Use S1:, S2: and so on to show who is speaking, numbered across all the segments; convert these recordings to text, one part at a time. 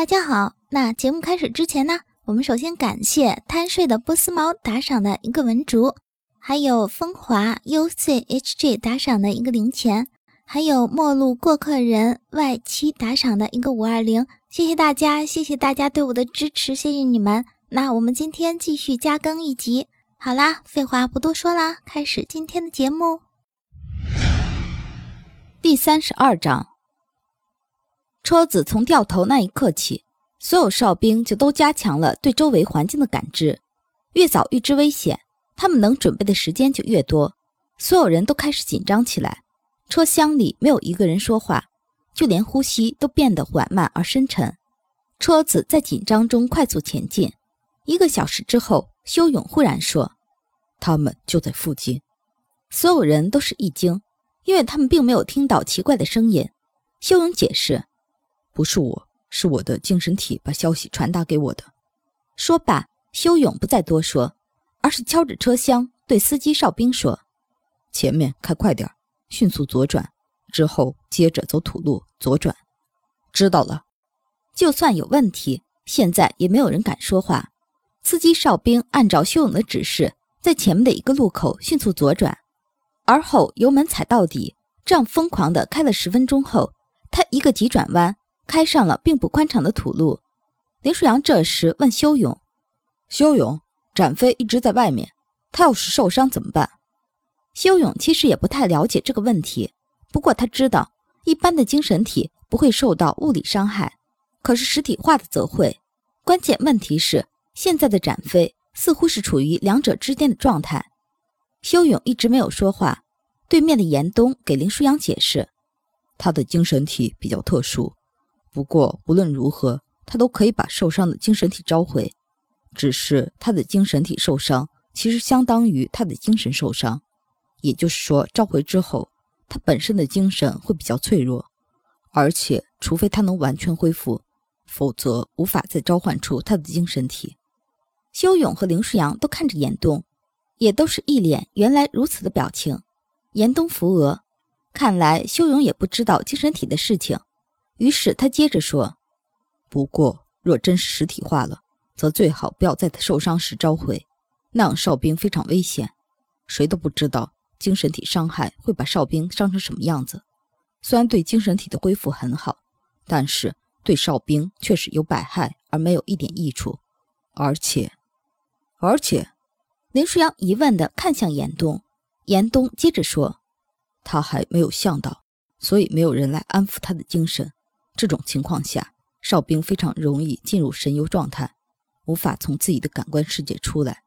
S1: 大家好，那节目开始之前呢，我们首先感谢贪睡的波斯猫打赏的一个文竹，还有风华 UCHG 打赏的一个零钱，还有陌路过客人 Y 七打赏的一个五二零，谢谢大家，谢谢大家对我的支持，谢谢你们。那我们今天继续加更一集，好啦，废话不多说啦，开始今天的节目。
S2: 第三十二章。车子从掉头那一刻起，所有哨兵就都加强了对周围环境的感知。越早预知危险，他们能准备的时间就越多。所有人都开始紧张起来。车厢里没有一个人说话，就连呼吸都变得缓慢而深沉。车子在紧张中快速前进。一个小时之后，修勇忽然说：“
S3: 他们就在附近。”
S2: 所有人都是一惊，因为他们并没有听到奇怪的声音。修勇解释。
S3: 不是我，是我的精神体把消息传达给我的。
S2: 说罢，修勇不再多说，而是敲着车厢对司机哨兵说：“
S3: 前面开快点，迅速左转，之后接着走土路左转。”
S2: 知道了。就算有问题，现在也没有人敢说话。司机哨兵按照修勇的指示，在前面的一个路口迅速左转，而后油门踩到底，这样疯狂地开了十分钟后，他一个急转弯。开上了并不宽敞的土路，林舒扬这时问修勇：“
S3: 修勇，展飞一直在外面，他要是受伤怎么办？”
S2: 修勇其实也不太了解这个问题，不过他知道一般的精神体不会受到物理伤害，可是实体化的则会。关键问题是，现在的展飞似乎是处于两者之间的状态。修勇一直没有说话，对面的严冬给林舒扬解释：“
S3: 他的精神体比较特殊。”不过无论如何，他都可以把受伤的精神体召回。只是他的精神体受伤，其实相当于他的精神受伤。也就是说，召回之后，他本身的精神会比较脆弱，而且除非他能完全恢复，否则无法再召唤出他的精神体。
S2: 修勇和林舒扬都看着严冬，也都是一脸原来如此的表情。严冬扶额，看来修勇也不知道精神体的事情。于是他接着说：“
S3: 不过，若真是实体化了，则最好不要在他受伤时召回，那样哨兵非常危险。谁都不知道精神体伤害会把哨兵伤成什么样子。虽然对精神体的恢复很好，但是对哨兵却是有百害而没有一点益处。而且，
S2: 而且，林舒扬疑问地看向严冬，严冬接着说：
S3: 他还没有向导，所以没有人来安抚他的精神。”这种情况下，哨兵非常容易进入神游状态，无法从自己的感官世界出来，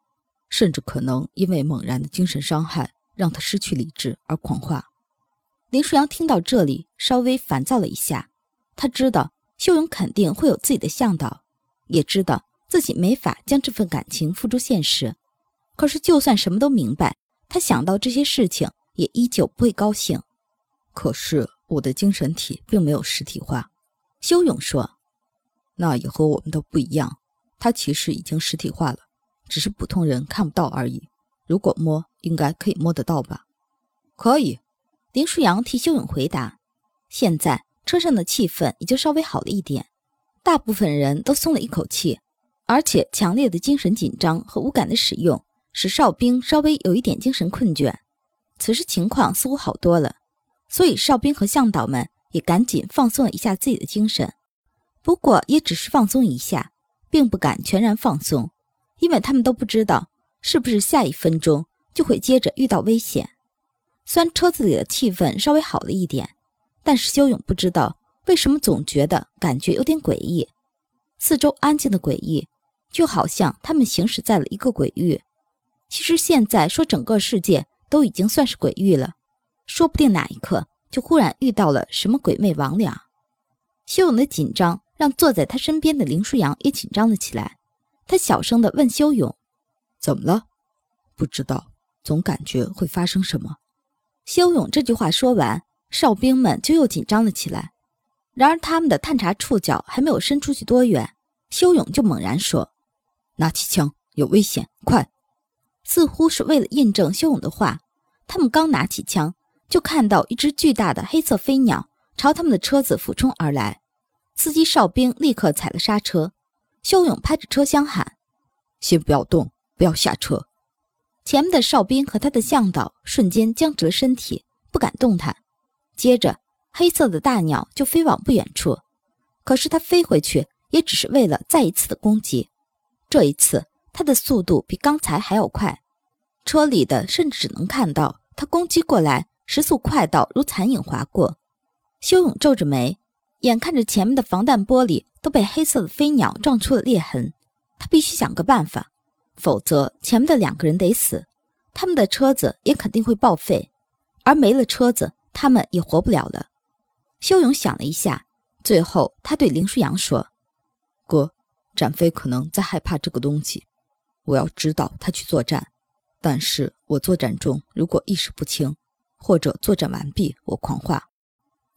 S3: 甚至可能因为猛然的精神伤害让他失去理智而狂化。
S2: 林舒扬听到这里，稍微烦躁了一下。他知道秀勇肯定会有自己的向导，也知道自己没法将这份感情付诸现实。可是，就算什么都明白，他想到这些事情也依旧不会高兴。
S3: 可是，我的精神体并没有实体化。
S2: 修勇说：“
S3: 那也和我们都不一样，它其实已经实体化了，只是普通人看不到而已。如果摸，应该可以摸得到吧？”“
S2: 可以。”林舒扬替修勇回答。现在车上的气氛已经稍微好了一点，大部分人都松了一口气，而且强烈的精神紧张和无感的使用，使哨兵稍微有一点精神困倦。此时情况似乎好多了，所以哨兵和向导们。也赶紧放松了一下自己的精神，不过也只是放松一下，并不敢全然放松，因为他们都不知道是不是下一分钟就会接着遇到危险。虽然车子里的气氛稍微好了一点，但是修勇不知道为什么总觉得感觉有点诡异。四周安静的诡异，就好像他们行驶在了一个鬼域。其实现在说整个世界都已经算是鬼域了，说不定哪一刻。就忽然遇到了什么鬼魅魍魉，修勇的紧张让坐在他身边的林舒扬也紧张了起来。他小声地问修勇：“
S3: 怎么了？”“不知道，总感觉会发生什么。”
S2: 修勇这句话说完，哨兵们就又紧张了起来。然而他们的探查触角还没有伸出去多远，修勇就猛然说：“
S3: 拿起枪，有危险，快！”
S2: 似乎是为了印证修勇的话，他们刚拿起枪。就看到一只巨大的黑色飞鸟朝他们的车子俯冲而来，司机哨兵立刻踩了刹车，修勇拍着车厢喊：“
S3: 先不要动，不要下车。”
S2: 前面的哨兵和他的向导瞬间僵直了身体，不敢动弹。接着，黑色的大鸟就飞往不远处，可是它飞回去也只是为了再一次的攻击。这一次，它的速度比刚才还要快，车里的甚至只能看到它攻击过来时速快到如残影划过。修勇皱着眉，眼看着前面的防弹玻璃都被黑色的飞鸟撞出了裂痕，他必须想个办法。否则，前面的两个人得死，他们的车子也肯定会报废，而没了车子，他们也活不了了。修勇想了一下，最后他对林舒扬说：“
S3: 哥，展飞可能在害怕这个东西，我要指导他去作战。但是我作战中如果意识不清，或者作战完毕我狂话，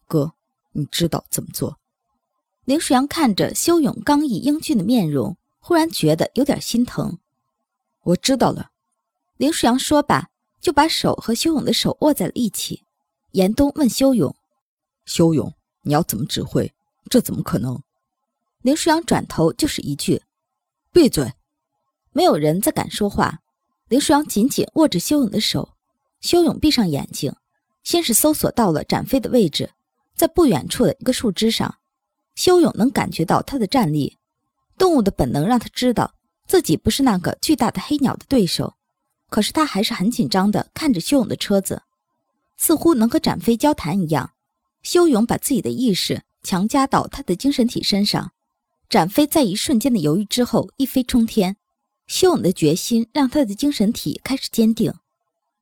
S3: 哥，你知道怎么做？”
S2: 林舒扬看着修勇刚毅英俊的面容，忽然觉得有点心疼。
S3: 我知道了，
S2: 林舒扬说罢，就把手和修勇的手握在了一起。严冬问修勇：“
S3: 修勇，你要怎么指挥？这怎么可能？”
S2: 林舒扬转头就是一句：“
S3: 闭嘴！”
S2: 没有人再敢说话。林舒扬紧紧握着修勇的手。修勇闭上眼睛，先是搜索到了展飞的位置，在不远处的一个树枝上。修勇能感觉到他的战力，动物的本能让他知道。自己不是那个巨大的黑鸟的对手，可是他还是很紧张的看着修勇的车子，似乎能和展飞交谈一样。修勇把自己的意识强加到他的精神体身上，展飞在一瞬间的犹豫之后一飞冲天。修勇的决心让他的精神体开始坚定。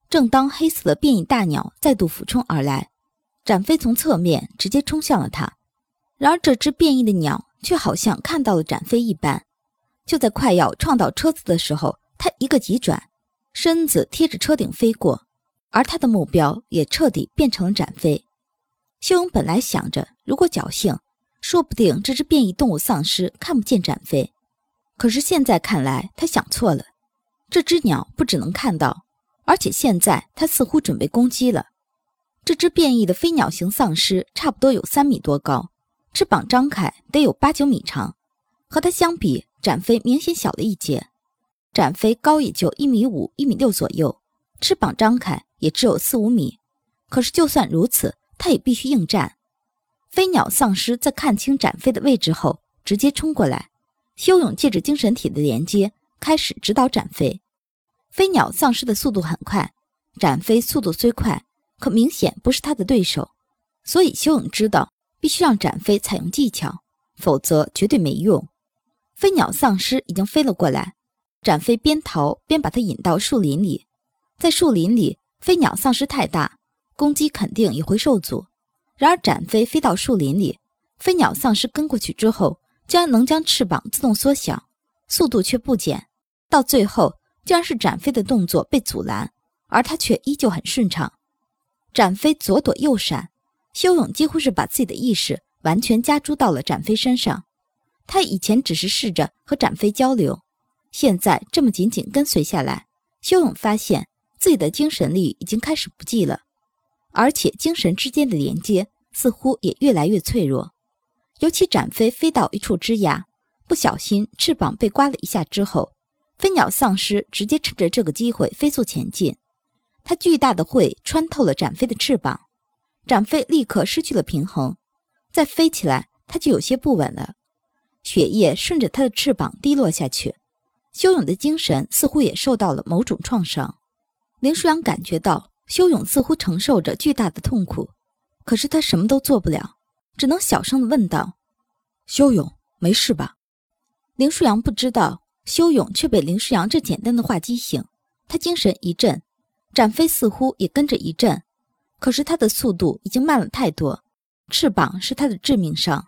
S2: 正当黑色的变异大鸟再度俯冲而来，展飞从侧面直接冲向了他，然而这只变异的鸟却好像看到了展飞一般。就在快要撞到车子的时候，他一个急转，身子贴着车顶飞过，而他的目标也彻底变成了展飞。修勇本来想着，如果侥幸，说不定这只变异动物丧尸看不见展飞。可是现在看来，他想错了。这只鸟不只能看到，而且现在它似乎准备攻击了。这只变异的飞鸟型丧尸差不多有三米多高，翅膀张开得有八九米长，和它相比。展飞明显小了一截，展飞高也就一米五、一米六左右，翅膀张开也只有四五米。可是就算如此，他也必须应战。飞鸟丧尸在看清展飞的位置后，直接冲过来。修勇借着精神体的连接，开始指导展飞。飞鸟丧尸的速度很快，展飞速度虽快，可明显不是他的对手。所以修勇知道，必须让展飞采用技巧，否则绝对没用。飞鸟丧尸已经飞了过来，展飞边逃边把它引到树林里。在树林里，飞鸟丧尸太大，攻击肯定也会受阻。然而，展飞飞到树林里，飞鸟丧尸跟过去之后，竟然能将翅膀自动缩小，速度却不减。到最后，竟然是展飞的动作被阻拦，而他却依旧很顺畅。展飞左躲右闪，修勇几乎是把自己的意识完全加诸到了展飞身上。他以前只是试着和展飞交流，现在这么紧紧跟随下来，修勇发现自己的精神力已经开始不济了，而且精神之间的连接似乎也越来越脆弱。尤其展飞飞到一处枝桠，不小心翅膀被刮了一下之后，飞鸟丧尸直接趁着这个机会飞速前进，它巨大的喙穿透了展飞的翅膀，展飞立刻失去了平衡，再飞起来他就有些不稳了。血液顺着他的翅膀滴落下去，修勇的精神似乎也受到了某种创伤。林舒扬感觉到修勇似乎承受着巨大的痛苦，可是他什么都做不了，只能小声地问道：“
S3: 修勇，没事吧？”
S2: 林舒扬不知道，修勇却被林诗扬这简单的话激醒，他精神一振，展飞似乎也跟着一震，可是他的速度已经慢了太多，翅膀是他的致命伤。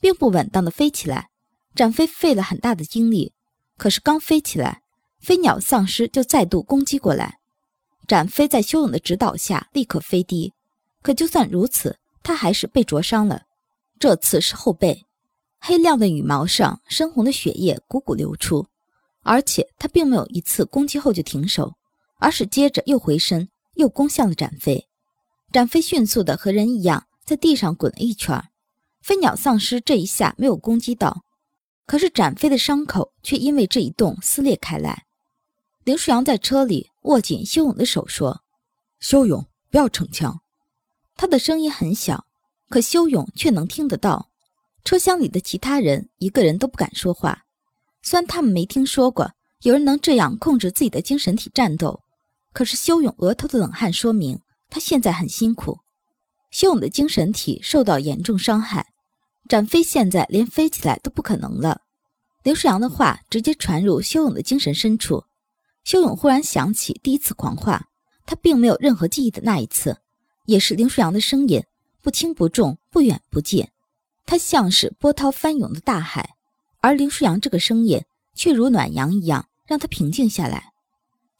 S2: 并不稳当的飞起来，展飞费了很大的精力，可是刚飞起来，飞鸟丧尸就再度攻击过来。展飞在修勇的指导下立刻飞低，可就算如此，他还是被灼伤了。这次是后背，黑亮的羽毛上深红的血液汩汩流出，而且他并没有一次攻击后就停手，而是接着又回身又攻向了展飞。展飞迅速的和人一样在地上滚了一圈。飞鸟丧尸这一下没有攻击到，可是展飞的伤口却因为这一动撕裂开来。林舒扬在车里握紧修勇的手说：“
S3: 修勇，不要逞强。”
S2: 他的声音很小，可修勇却能听得到。车厢里的其他人一个人都不敢说话，虽然他们没听说过有人能这样控制自己的精神体战斗，可是修勇额头的冷汗说明他现在很辛苦。修勇的精神体受到严重伤害，展飞现在连飞起来都不可能了。林舒扬的话直接传入修勇的精神深处，修勇忽然想起第一次狂化，他并没有任何记忆的那一次，也是林舒扬的声音，不轻不重，不远不近，他像是波涛翻涌的大海，而林舒扬这个声音却如暖阳一样，让他平静下来。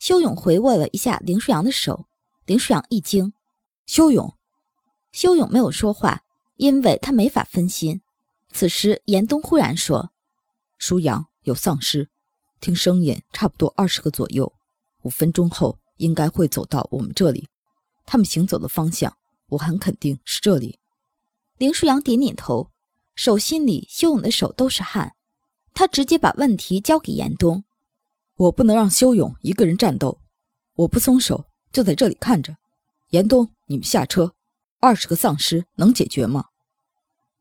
S2: 修勇回握了一下林舒扬的手，林舒扬一惊，
S3: 修勇。
S2: 修勇没有说话，因为他没法分心。此时，严冬忽然说：“
S3: 舒阳有丧尸，听声音差不多二十个左右，五分钟后应该会走到我们这里。他们行走的方向，我很肯定是这里。”
S2: 林舒扬点点头，手心里修勇的手都是汗。他直接把问题交给严冬：“
S3: 我不能让修勇一个人战斗，我不松手，就在这里看着。严冬，你们下车。”二十个丧尸能解决吗？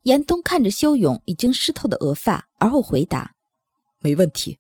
S2: 严冬看着修勇已经湿透的额发，而后回答：“
S3: 没问题。”